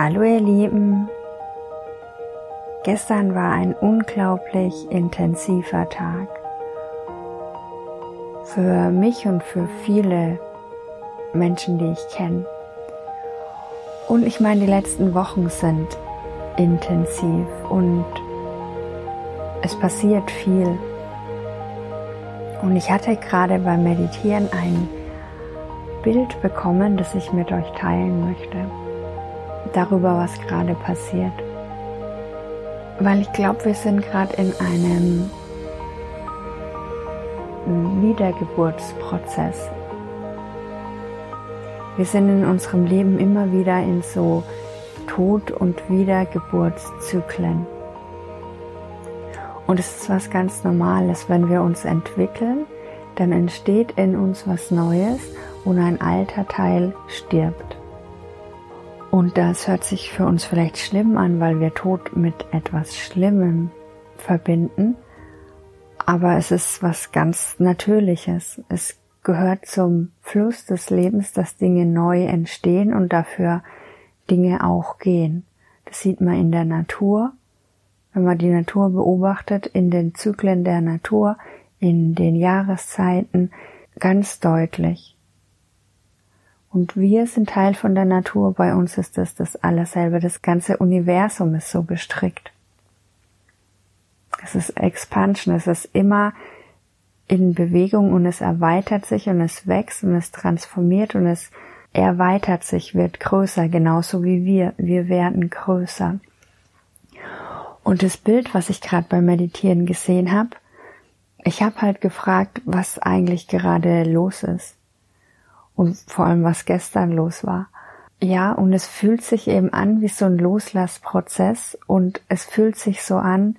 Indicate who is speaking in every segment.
Speaker 1: Hallo ihr Lieben. Gestern war ein unglaublich intensiver Tag. Für mich und für viele Menschen, die ich kenne. Und ich meine, die letzten Wochen sind intensiv und es passiert viel. Und ich hatte gerade beim Meditieren ein Bild bekommen, das ich mit euch teilen möchte darüber, was gerade passiert. Weil ich glaube, wir sind gerade in einem Wiedergeburtsprozess. Wir sind in unserem Leben immer wieder in so Tod- und Wiedergeburtszyklen. Und es ist was ganz Normales, wenn wir uns entwickeln, dann entsteht in uns was Neues und ein alter Teil stirbt. Und das hört sich für uns vielleicht schlimm an, weil wir Tod mit etwas Schlimmem verbinden. Aber es ist was ganz Natürliches. Es gehört zum Fluss des Lebens, dass Dinge neu entstehen und dafür Dinge auch gehen. Das sieht man in der Natur. Wenn man die Natur beobachtet, in den Zyklen der Natur, in den Jahreszeiten, ganz deutlich. Und wir sind Teil von der Natur, bei uns ist es das alles selber. Das ganze Universum ist so gestrickt. Es ist Expansion, es ist immer in Bewegung und es erweitert sich und es wächst und es transformiert und es erweitert sich, wird größer, genauso wie wir. Wir werden größer. Und das Bild, was ich gerade beim Meditieren gesehen habe, ich habe halt gefragt, was eigentlich gerade los ist und vor allem was gestern los war. Ja, und es fühlt sich eben an wie so ein Loslassprozess und es fühlt sich so an,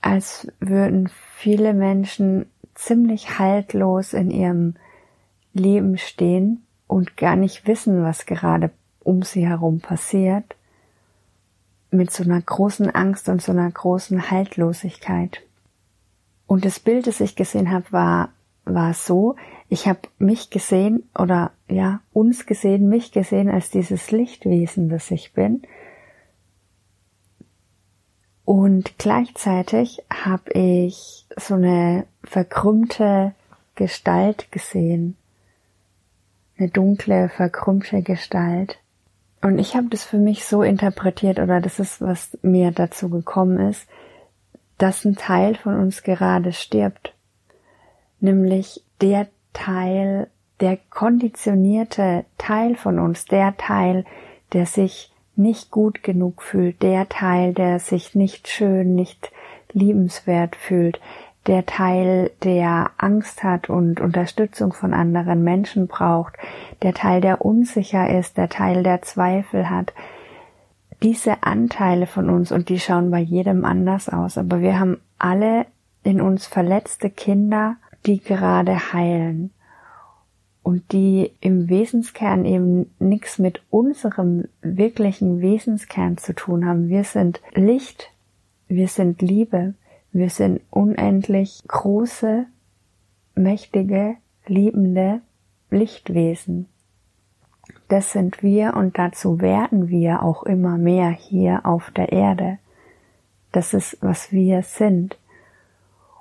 Speaker 1: als würden viele Menschen ziemlich haltlos in ihrem Leben stehen und gar nicht wissen, was gerade um sie herum passiert, mit so einer großen Angst und so einer großen Haltlosigkeit. Und das Bild, das ich gesehen habe, war war so, ich habe mich gesehen oder ja, uns gesehen, mich gesehen als dieses Lichtwesen, das ich bin. Und gleichzeitig habe ich so eine verkrümmte Gestalt gesehen. Eine dunkle, verkrümmte Gestalt. Und ich habe das für mich so interpretiert, oder das ist, was mir dazu gekommen ist, dass ein Teil von uns gerade stirbt nämlich der Teil, der konditionierte Teil von uns, der Teil, der sich nicht gut genug fühlt, der Teil, der sich nicht schön, nicht liebenswert fühlt, der Teil, der Angst hat und Unterstützung von anderen Menschen braucht, der Teil, der unsicher ist, der Teil, der Zweifel hat. Diese Anteile von uns, und die schauen bei jedem anders aus, aber wir haben alle in uns verletzte Kinder die gerade heilen und die im Wesenskern eben nichts mit unserem wirklichen Wesenskern zu tun haben. Wir sind Licht, wir sind Liebe, wir sind unendlich große, mächtige, liebende Lichtwesen. Das sind wir und dazu werden wir auch immer mehr hier auf der Erde. Das ist, was wir sind.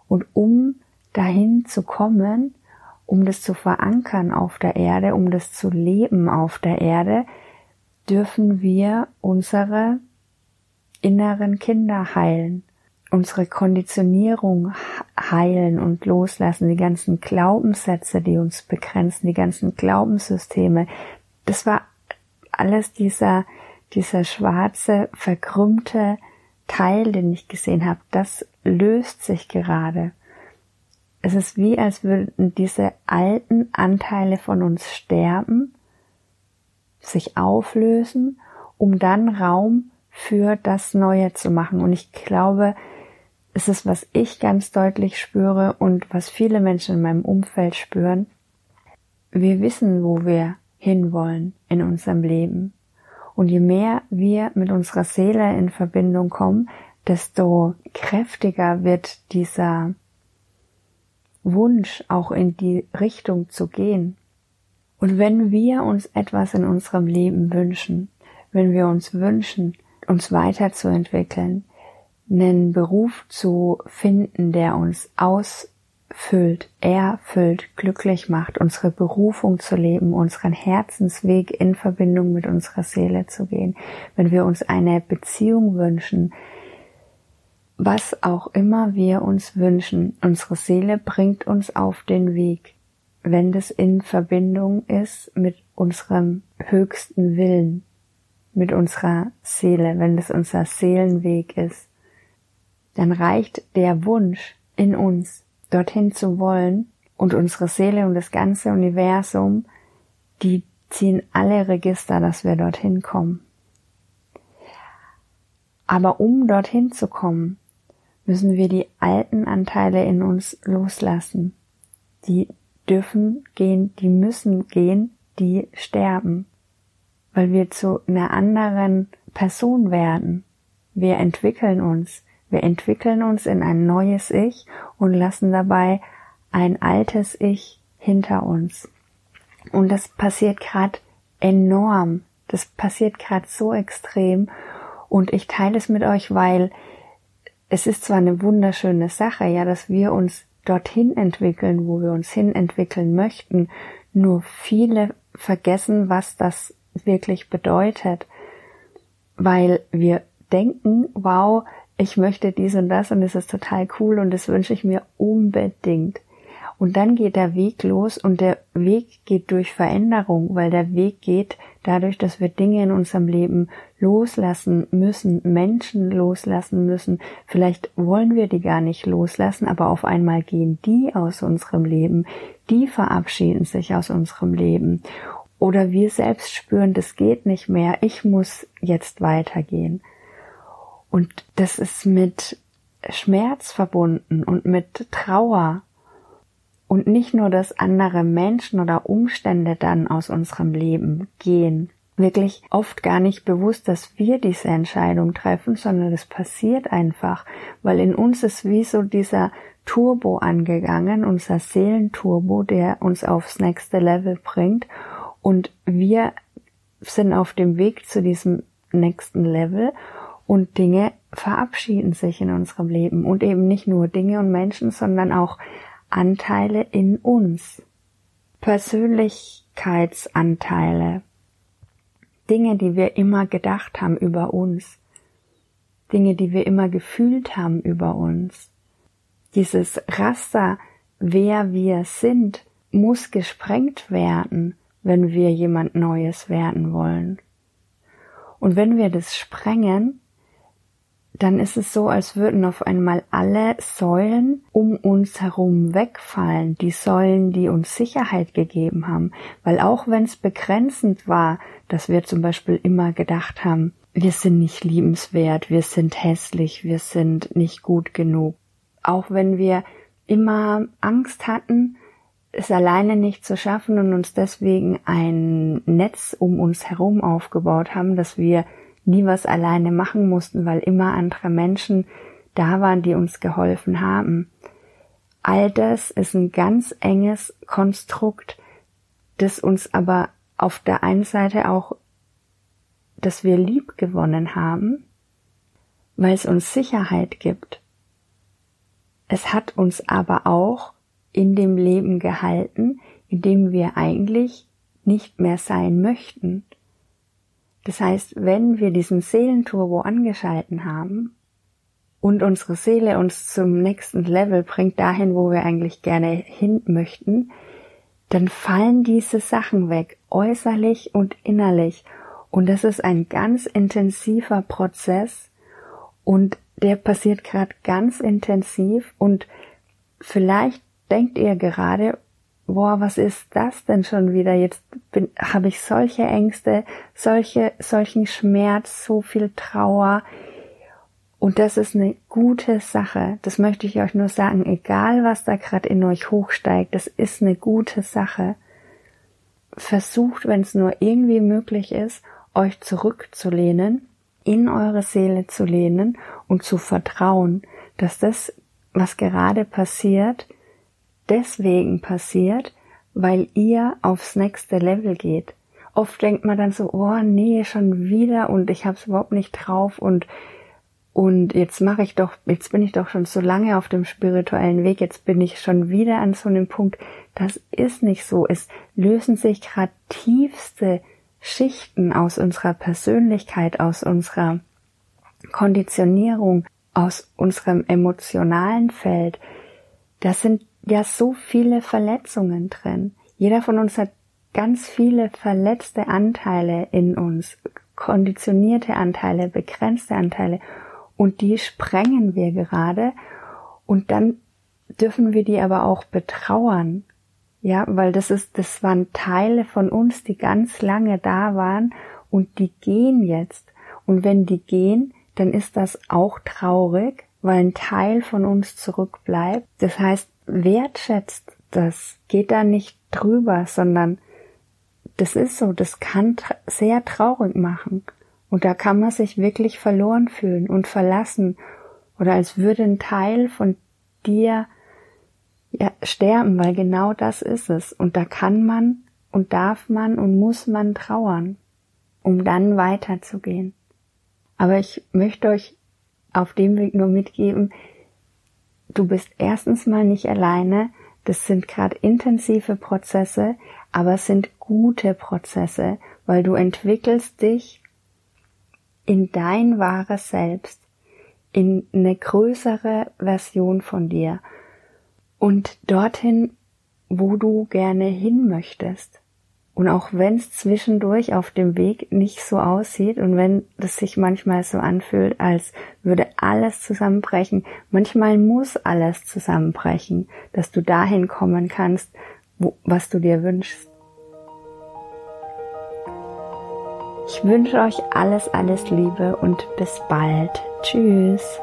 Speaker 1: Und um dahin zu kommen, um das zu verankern auf der Erde, um das zu leben auf der Erde, dürfen wir unsere inneren Kinder heilen, unsere Konditionierung heilen und loslassen, die ganzen Glaubenssätze, die uns begrenzen, die ganzen Glaubenssysteme. Das war alles dieser, dieser schwarze, verkrümmte Teil, den ich gesehen habe. Das löst sich gerade. Es ist wie, als würden diese alten Anteile von uns sterben, sich auflösen, um dann Raum für das Neue zu machen. Und ich glaube, es ist, was ich ganz deutlich spüre und was viele Menschen in meinem Umfeld spüren. Wir wissen, wo wir hinwollen in unserem Leben. Und je mehr wir mit unserer Seele in Verbindung kommen, desto kräftiger wird dieser Wunsch, auch in die Richtung zu gehen. Und wenn wir uns etwas in unserem Leben wünschen, wenn wir uns wünschen, uns weiterzuentwickeln, einen Beruf zu finden, der uns ausfüllt, erfüllt, glücklich macht, unsere Berufung zu leben, unseren Herzensweg in Verbindung mit unserer Seele zu gehen, wenn wir uns eine Beziehung wünschen, was auch immer wir uns wünschen, unsere Seele bringt uns auf den Weg, wenn das in Verbindung ist mit unserem höchsten Willen, mit unserer Seele, wenn das unser Seelenweg ist, dann reicht der Wunsch in uns, dorthin zu wollen und unsere Seele und das ganze Universum, die ziehen alle Register, dass wir dorthin kommen. Aber um dorthin zu kommen, müssen wir die alten Anteile in uns loslassen. Die dürfen gehen, die müssen gehen, die sterben, weil wir zu einer anderen Person werden. Wir entwickeln uns, wir entwickeln uns in ein neues Ich und lassen dabei ein altes Ich hinter uns. Und das passiert gerade enorm. Das passiert gerade so extrem. Und ich teile es mit euch, weil es ist zwar eine wunderschöne Sache, ja, dass wir uns dorthin entwickeln, wo wir uns hin entwickeln möchten, nur viele vergessen, was das wirklich bedeutet, weil wir denken, wow, ich möchte dies und das und es ist total cool und das wünsche ich mir unbedingt. Und dann geht der Weg los und der Weg geht durch Veränderung, weil der Weg geht dadurch, dass wir Dinge in unserem Leben loslassen müssen, Menschen loslassen müssen. Vielleicht wollen wir die gar nicht loslassen, aber auf einmal gehen die aus unserem Leben, die verabschieden sich aus unserem Leben. Oder wir selbst spüren, das geht nicht mehr, ich muss jetzt weitergehen. Und das ist mit Schmerz verbunden und mit Trauer und nicht nur, dass andere Menschen oder Umstände dann aus unserem Leben gehen. Wirklich oft gar nicht bewusst, dass wir diese Entscheidung treffen, sondern es passiert einfach, weil in uns ist wie so dieser Turbo angegangen, unser Seelenturbo, der uns aufs nächste Level bringt. Und wir sind auf dem Weg zu diesem nächsten Level. Und Dinge verabschieden sich in unserem Leben. Und eben nicht nur Dinge und Menschen, sondern auch Anteile in uns, Persönlichkeitsanteile, Dinge, die wir immer gedacht haben über uns, Dinge, die wir immer gefühlt haben über uns. Dieses Raster, wer wir sind, muss gesprengt werden, wenn wir jemand Neues werden wollen. Und wenn wir das sprengen, dann ist es so, als würden auf einmal alle Säulen um uns herum wegfallen, die Säulen, die uns Sicherheit gegeben haben, weil auch wenn es begrenzend war, dass wir zum Beispiel immer gedacht haben, wir sind nicht liebenswert, wir sind hässlich, wir sind nicht gut genug, auch wenn wir immer Angst hatten, es alleine nicht zu schaffen und uns deswegen ein Netz um uns herum aufgebaut haben, dass wir nie was alleine machen mussten, weil immer andere Menschen da waren, die uns geholfen haben. All das ist ein ganz enges Konstrukt, das uns aber auf der einen Seite auch, dass wir lieb gewonnen haben, weil es uns Sicherheit gibt. Es hat uns aber auch in dem Leben gehalten, in dem wir eigentlich nicht mehr sein möchten. Das heißt, wenn wir diesen Seelenturbo angeschalten haben und unsere Seele uns zum nächsten Level bringt, dahin, wo wir eigentlich gerne hin möchten, dann fallen diese Sachen weg, äußerlich und innerlich. Und das ist ein ganz intensiver Prozess und der passiert gerade ganz intensiv und vielleicht denkt ihr gerade, boah, was ist das denn schon wieder? Jetzt habe ich solche Ängste, solche, solchen Schmerz, so viel Trauer. Und das ist eine gute Sache. Das möchte ich euch nur sagen. Egal, was da gerade in euch hochsteigt, das ist eine gute Sache. Versucht, wenn es nur irgendwie möglich ist, euch zurückzulehnen, in eure Seele zu lehnen und zu vertrauen, dass das, was gerade passiert, deswegen passiert, weil ihr aufs nächste Level geht. Oft denkt man dann so, oh nee, schon wieder und ich hab's überhaupt nicht drauf und und jetzt mache ich doch, jetzt bin ich doch schon so lange auf dem spirituellen Weg, jetzt bin ich schon wieder an so einem Punkt. Das ist nicht so. Es lösen sich gerade tiefste Schichten aus unserer Persönlichkeit, aus unserer Konditionierung, aus unserem emotionalen Feld. Da sind ja so viele Verletzungen drin. Jeder von uns hat ganz viele verletzte Anteile in uns, konditionierte Anteile, begrenzte Anteile und die sprengen wir gerade und dann dürfen wir die aber auch betrauern. Ja, weil das ist, das waren Teile von uns, die ganz lange da waren und die gehen jetzt. Und wenn die gehen, dann ist das auch traurig, weil ein Teil von uns zurückbleibt. Das heißt, wertschätzt das, geht da nicht drüber, sondern das ist so, das kann sehr traurig machen. Und da kann man sich wirklich verloren fühlen und verlassen oder als würde ein Teil von dir ja, sterben, weil genau das ist es. Und da kann man und darf man und muss man trauern, um dann weiterzugehen. Aber ich möchte euch auf dem Weg nur mitgeben, du bist erstens mal nicht alleine, das sind gerade intensive Prozesse, aber es sind gute Prozesse, weil du entwickelst dich in dein wahres Selbst, in eine größere Version von dir und dorthin, wo du gerne hin möchtest. Und auch wenn es zwischendurch auf dem Weg nicht so aussieht und wenn es sich manchmal so anfühlt, als würde alles zusammenbrechen, manchmal muss alles zusammenbrechen, dass du dahin kommen kannst, wo, was du dir wünschst. Ich wünsche euch alles, alles Liebe und bis bald. Tschüss.